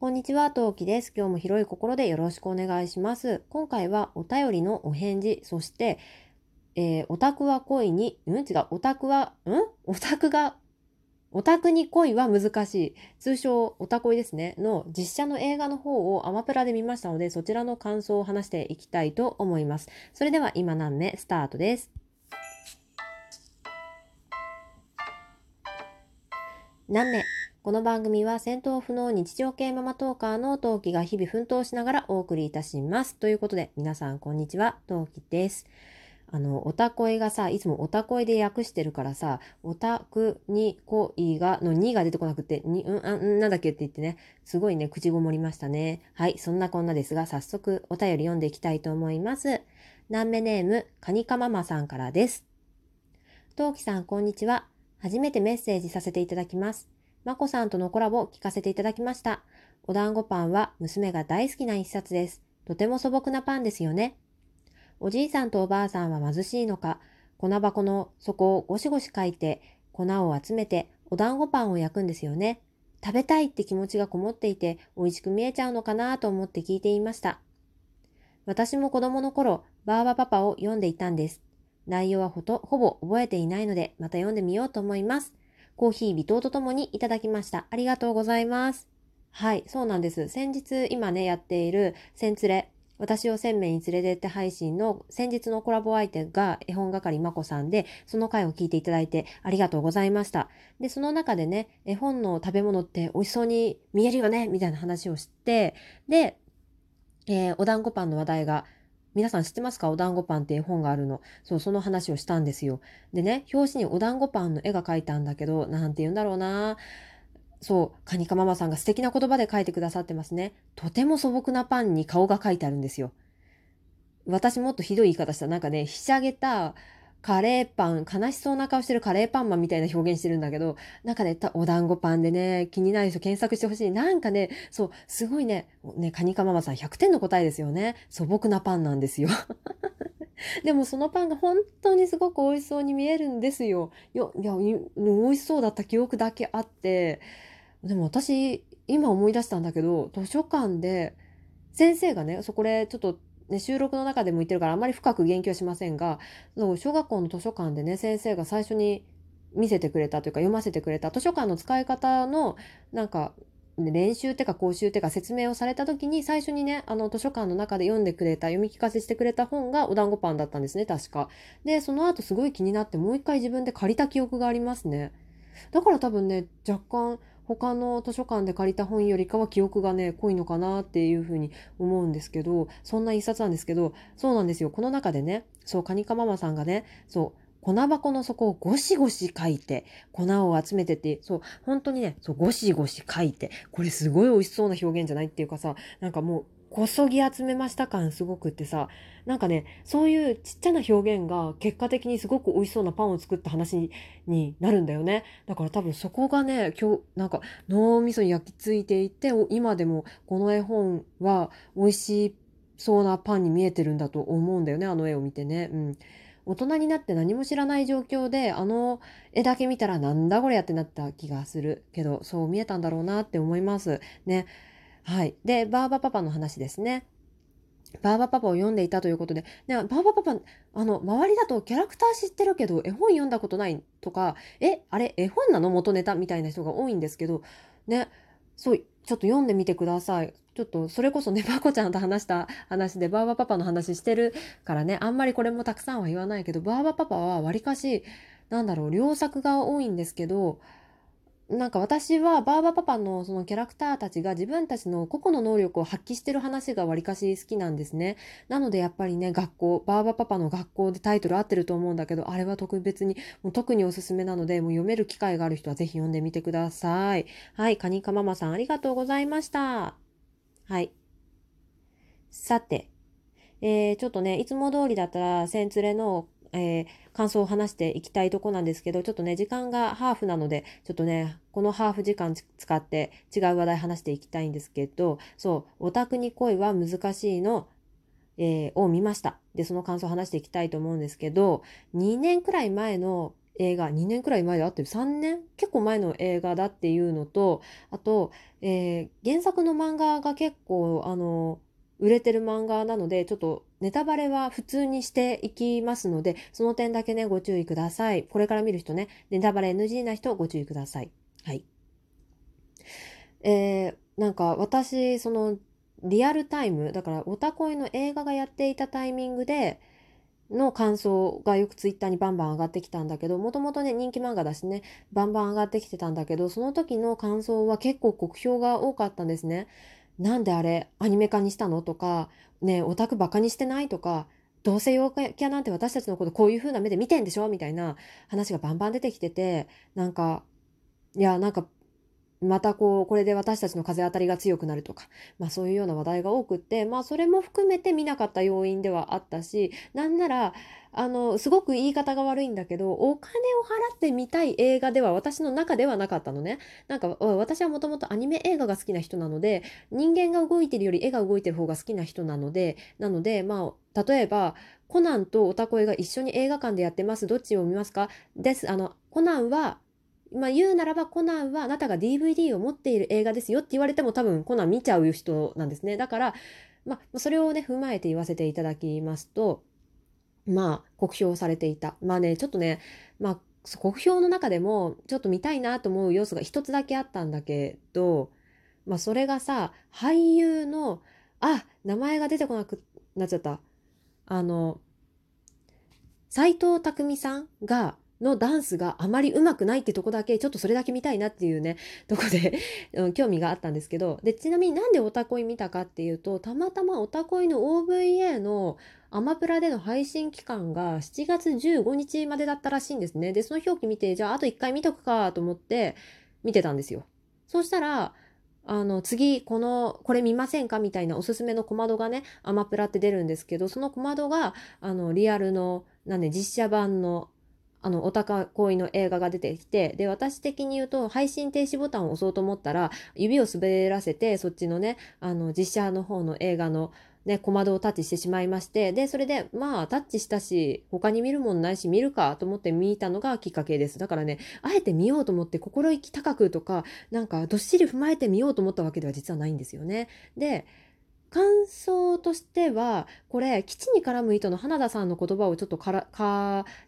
こんにちは、トウキです。今日も広い心でよろしくお願いします。今回はお便りのお返事、そして、えーオタクは恋に、うん？違う、オタクは、うん？オタクが、オタクに恋は難しい。通称、オタ恋ですね。の実写の映画の方をアマプラで見ましたので、そちらの感想を話していきたいと思います。それでは今何目スタートです。何目？この番組は戦闘不能日常系ママトーカーのトウキが日々奮闘しながらお送りいたします。ということで、皆さんこんにちは、トウキです。あの、オタ恋がさ、いつもオタ恋で訳してるからさ、オタクに恋が、の2が出てこなくて、に、うん、あ、んなんだっけって言ってね、すごいね、口ごもりましたね。はい、そんなこんなですが、早速お便り読んでいきたいと思います。南目ネーム、カニカママさんからです。トウキさん、こんにちは。初めてメッセージさせていただきます。まこさんとのコラボを聞かせていただきました。お団子パンは娘が大好きな一冊です。とても素朴なパンですよね。おじいさんとおばあさんは貧しいのか、粉箱の底をゴシゴシかいて、粉を集めてお団子パンを焼くんですよね。食べたいって気持ちがこもっていて、美味しく見えちゃうのかなと思って聞いていました。私も子供の頃、バーバパパを読んでいたんです。内容はほとほぼ覚えていないので、また読んでみようと思います。コーヒー微糖とともにいただきました。ありがとうございます。はい、そうなんです。先日今ね、やっている千連れ、私を鮮明に連れてって配信の先日のコラボ相手が絵本係まこさんで、その回を聞いていただいてありがとうございました。で、その中でね、絵本の食べ物って美味しそうに見えるよねみたいな話をして、で、えーお団子パンの話題が皆さん知ってますか？お団子パンって絵本があるの。そう、その話をしたんですよ。でね、表紙にお団子パンの絵が描いたんだけど、なんて言うんだろうな。そう、カニカママさんが素敵な言葉で書いてくださってますね。とても素朴なパンに顔が描いてあるんですよ。私もっとひどい言い方した。なんかね、ひしゃげたカレーパン、悲しそうな顔してるカレーパンマンみたいな表現してるんだけど、なんかね、お団子パンでね、気になる人検索してほしい。なんかね、そう、すごいね、ね、カニカママさん100点の答えですよね。素朴なパンなんですよ。でもそのパンが本当にすごく美味しそうに見えるんですよ。よいや、美味しそうだった記憶だけあって、でも私、今思い出したんだけど、図書館で、先生がね、そこでちょっと、ね、収録の中でも言ってるからあまり深く言及しませんが、そう小学校の図書館でね、先生が最初に見せてくれたというか読ませてくれた図書館の使い方のなんか練習ってか講習ってか説明をされた時に最初にねあの図書館の中で読んでくれた読み聞かせしてくれた本がお団子パンだったんですね確か。でその後すごい気になってもう一回自分で借りた記憶がありますね。だから多分ね若干他の図書館で借りた本よりかは記憶がね濃いのかなっていうふうに思うんですけどそんな一冊なんですけどそうなんですよ。この中でねそうカニカママさんがねそう粉箱の底をゴシゴシ書いて、粉を集めてって、そう、本当にね、そう、ゴシゴシ書いて、これすごい美味しそうな表現じゃないっていうかさ、なんかもう、こそぎ集めました感すごくってさ、なんかね、そういうちっちゃな表現が結果的にすごく美味しそうなパンを作った話になるんだよね。だから多分そこがね、今日、なんか脳みそに焼き付いていて、今でもこの絵本は美味しそうなパンに見えてるんだと思うんだよね、あの絵を見てね。うん。大人になって何も知らない状況であの絵だけ見たらなんだこれやってなった気がするけどそう見えたんだろうなって思いますねはい。でバーバパパの話ですね。バーバパパを読んでいたということで、ね、バーバパパあの周りだとキャラクター知ってるけど絵本読んだことないとかえあれ絵本なの？元ネタ？みたいな人が多いんですけど。ねそうちょっと読んでみてください。ちょっとそれこそねまこちゃんと話した話でバーバパパの話してるからね。あんまりこれもたくさんは言わないけどバーバパパはわりかしなんだろう良作が多いんですけどなんか私はバーバパパのそのキャラクターたちが自分たちの個々の能力を発揮してる話がわりかし好きなんですね。なのでやっぱりね学校バーバパパの学校でタイトル合ってると思うんだけどあれは特別にもう特におすすめなのでもう読める機会がある人はぜひ読んでみてください。はいカニカママさんありがとうございました。はい。さて、えーちょっとね、いつも通りだったら、センツレの、えー感想を話していきたいとこなんですけど、ちょっとね、時間がハーフなので、ちょっとね、このハーフ時間使って違う話題話していきたいんですけど、そう、オタクに恋は難しいの、えーを見ました。で、その感想を話していきたいと思うんですけど、2年くらい前の映画2年くらい前であってる3年結構前の映画だっていうのとあと、えー、原作の漫画が結構あの売れてる漫画なのでちょっとネタバレは普通にしていきますのでその点だけねご注意ください。これから見る人ねネタバレ NG な人ご注意ください。はい。えー、なんか私そのリアルタイムだからオタコイの映画がやっていたタイミングでの感想がよくツイッターにバンバン上がってきたんだけどもともとね人気漫画だしねバンバン上がってきてたんだけどその時の感想は結構酷評が多かったんですね。なんであれアニメ化にしたの？とかねオタクバカにしてない？とかどうせ陽キャなんて私たちのことこういう風な目で見てんでしょ？みたいな話がバンバン出てきててなんかいやなんかまたこう、これで私たちの風当たりが強くなるとか、まあそういうような話題が多くって、まあそれも含めて見なかった要因ではあったし、なんなら、あの、すごく言い方が悪いんだけど、お金を払って見たい映画では私の中ではなかったのね。なんか私はもともとアニメ映画が好きな人なので、人間が動いてるより絵が動いてる方が好きな人なので、なので、まあ、例えば、コナンとオタコエが一緒に映画館でやってます。どっちを見ますか？です。あの、コナンはまあ、言うならばコナンはあなたが DVD を持っている映画ですよって言われても多分コナン見ちゃう人なんですね。だから、まあ、それをね、踏まえて言わせていただきますと、まあ、酷評されていた。まあね、ちょっとね、まあ、酷評の中でもちょっと見たいなと思う要素が一つだけあったんだけど、まあ、それがさ、俳優の、あ、名前が出てこなくなっちゃった。あの、斎藤工さんが、のダンスがあまり上手くないってとこだけちょっとそれだけ見たいなっていうね とこで興味があったんですけど。でちなみになんでオタコイ見たかっていうとたまたまオタコイの OVA のアマプラでの配信期間が7月15日までだったらしいんですね。でその表記見てじゃああと1回見とくかと思って見てたんですよ。そうしたらあの次このこれ見ませんかみたいなおすすめの小窓がねアマプラって出るんですけどその小窓があのリアルのなんで実写版のあの、お高行為の映画が出てきて、で、私的に言うと、配信停止ボタンを押そうと思ったら、指を滑らせて、そっちのね、あの、実写の方の映画の、ね、小窓をタッチしてしまいまして、で、それで、まあ、タッチしたし、他に見るもんないし、見るかと思って見たのがきっかけです。だからね、あえて見ようと思って、心意気高くとか、なんか、どっしり踏まえてみようと思ったわけでは実はないんですよね。で、感想としてはこれ基地に絡む糸の花田さんの言葉をちょっと借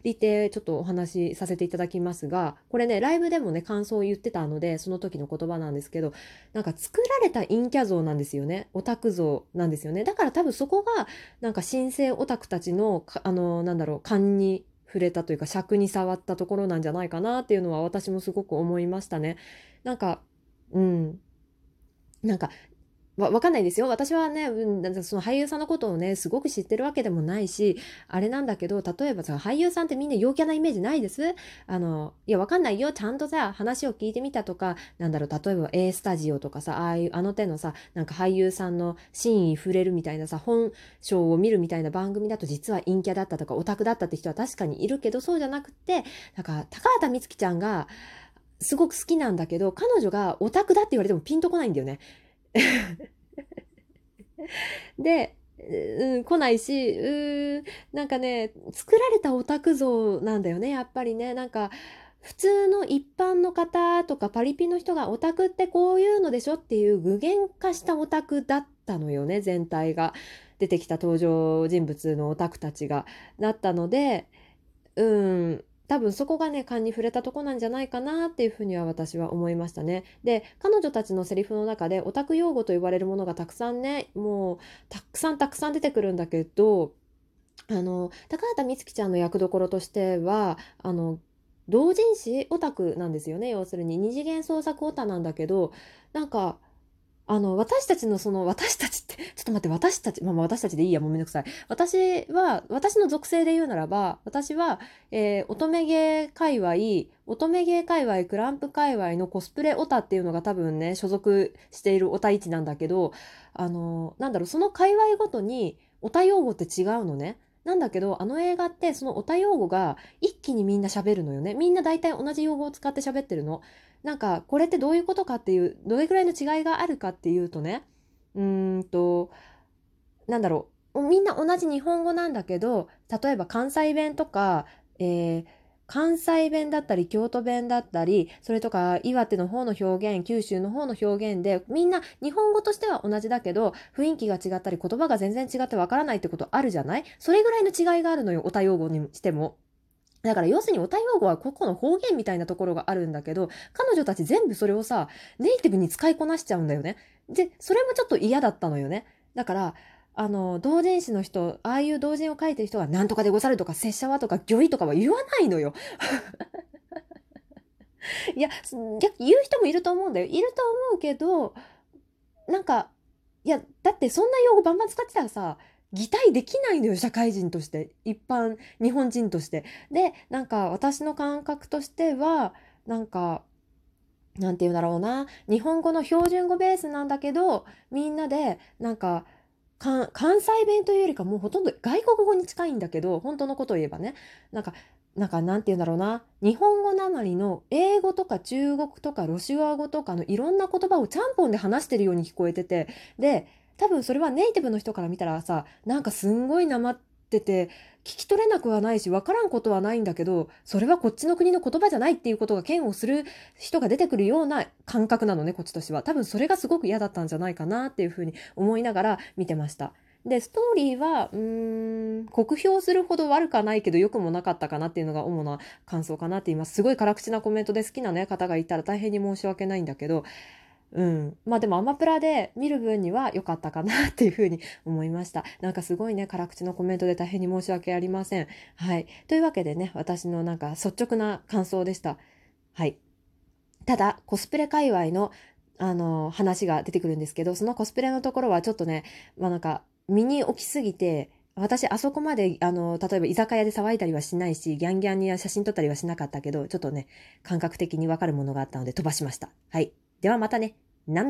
りてちょっとお話しさせていただきますがこれねライブでもね感想を言ってたのでその時の言葉なんですけどなんか作られた陰キャ像なんですよね。オタク像なんですよね。だから多分そこがなんか新生オタクたちのあのなんだろう勘に触れたというか尺に触ったところなんじゃないかなっていうのは私もすごく思いましたね。なんかうん。なんかわ、わかんないですよ。私はね、その俳優さんのことをね、すごく知ってるわけでもないし、あれなんだけど、例えばさ、俳優さんってみんな陽キャなイメージないです？あの、いや、わかんないよ。ちゃんとさ、話を聞いてみたとか、なんだろう、例えば A スタジオとかさ、ああいう、あの手のさ、なんか俳優さんの真意触れるみたいなさ、本性を見るみたいな番組だと実は陰キャだったとか、オタクだったって人は確かにいるけど、そうじゃなくて、なんか、高畑充希ちゃんが、すごく好きなんだけど、彼女がオタクだって言われてもピンとこないんだよね。で、うん、来ないし、うん、なんかね、作られたオタク像なんだよね、やっぱりね。なんか、普通の一般の方とかパリピの人がオタクってこういうのでしょっていう具現化したオタクだったのよね、全体が。出てきた登場人物のオタクたちが。なったので、うん、多分そこがね勘に触れたとこなんじゃないかなっていうふうには私は思いましたね。で彼女たちのセリフの中でオタク用語と言われるものがたくさんねもうたくさんたくさん出てくるんだけどあの高畑充希ちゃんの役どころとしてはあの同人誌オタクなんですよね要するに二次元創作オタなんだけどなんかあの、私たちのその、私たちって、ちょっと待って、私たち、まあ、私たちでいいや、もうめんどくさい。私は、私の属性で言うならば、私は、えー、乙女芸界隈、乙女芸界隈、クランプ界隈のコスプレオタっていうのが多分ね、所属しているオタ市なんだけど、あの、なんだろう、その界隈ごとに、オタ用語って違うのね。なんだけど、あの映画ってそのオタ用語が一気にみんな喋るのよね。みんな大体同じ用語を使って喋ってるの。なんかこれってどういうことかっていうどれぐらいの違いがあるかっていうとねうーんとなんだろうみんな同じ日本語なんだけど例えば関西弁とか、えー、関西弁だったり京都弁だったりそれとか岩手の方の表現九州の方の表現でみんな日本語としては同じだけど雰囲気が違ったり言葉が全然違ってわからないってことあるじゃない？それぐらいの違いがあるのよお多用語にしても。だから要するにお多用語は個々の方言みたいなところがあるんだけど彼女たち全部それをさネイティブに使いこなしちゃうんだよね。でそれもちょっと嫌だったのよね。だからあの、同人誌の人、ああいう同人を書いてる人が、なんとかでござるとか、拙者はとか、魚意とかは言わないのよ。いや、逆に言う人もいると思うんだよ。いると思うけど、なんか、いや、だってそんな用語バンバン使ってたらさ、擬態できないのよ、社会人として。一般、日本人として。で、なんか、私の感覚としては、なんか、なんて言うんだろうな。日本語の標準語ベースなんだけど、みんなで、なんか、関西弁というよりかもうほとんど外国語に近いんだけど本当のことを言えばねなんかなんかなんて言うんだろうな日本語なまりの英語とか中国とかロシア語とかのいろんな言葉をちゃんぽんで話してるように聞こえててで多分それはネイティブの人から見たらさなんかすんごいなまってて聞き取れなくはないし分からんことはないんだけどそれはこっちの国の言葉じゃないっていうことが嫌悪する人が出てくるような感覚なのねこっちとしては多分それがすごく嫌だったんじゃないかなっていうふうに思いながら見てました。でストーリーはうーん酷評するほど悪くはないけど良くもなかったかなっていうのが主な感想かなって言いますすごい辛口なコメントで好きな、ね、方がいたら大変に申し訳ないんだけどうん。まあでもアマプラで見る分には良かったかなっていうふうに思いました。なんかすごいね、辛口のコメントで大変に申し訳ありません。はい。というわけでね、私のなんか率直な感想でした。はい。ただ、コスプレ界隈のあの話が出てくるんですけど、そのコスプレのところはちょっとね、まあなんか身に置きすぎて、私、あそこまで、あの、例えば居酒屋で騒いだりはしないし、ギャンギャンに写真撮ったりはしなかったけど、ちょっとね、感覚的にわかるものがあったので飛ばしました。はい。ではまたね。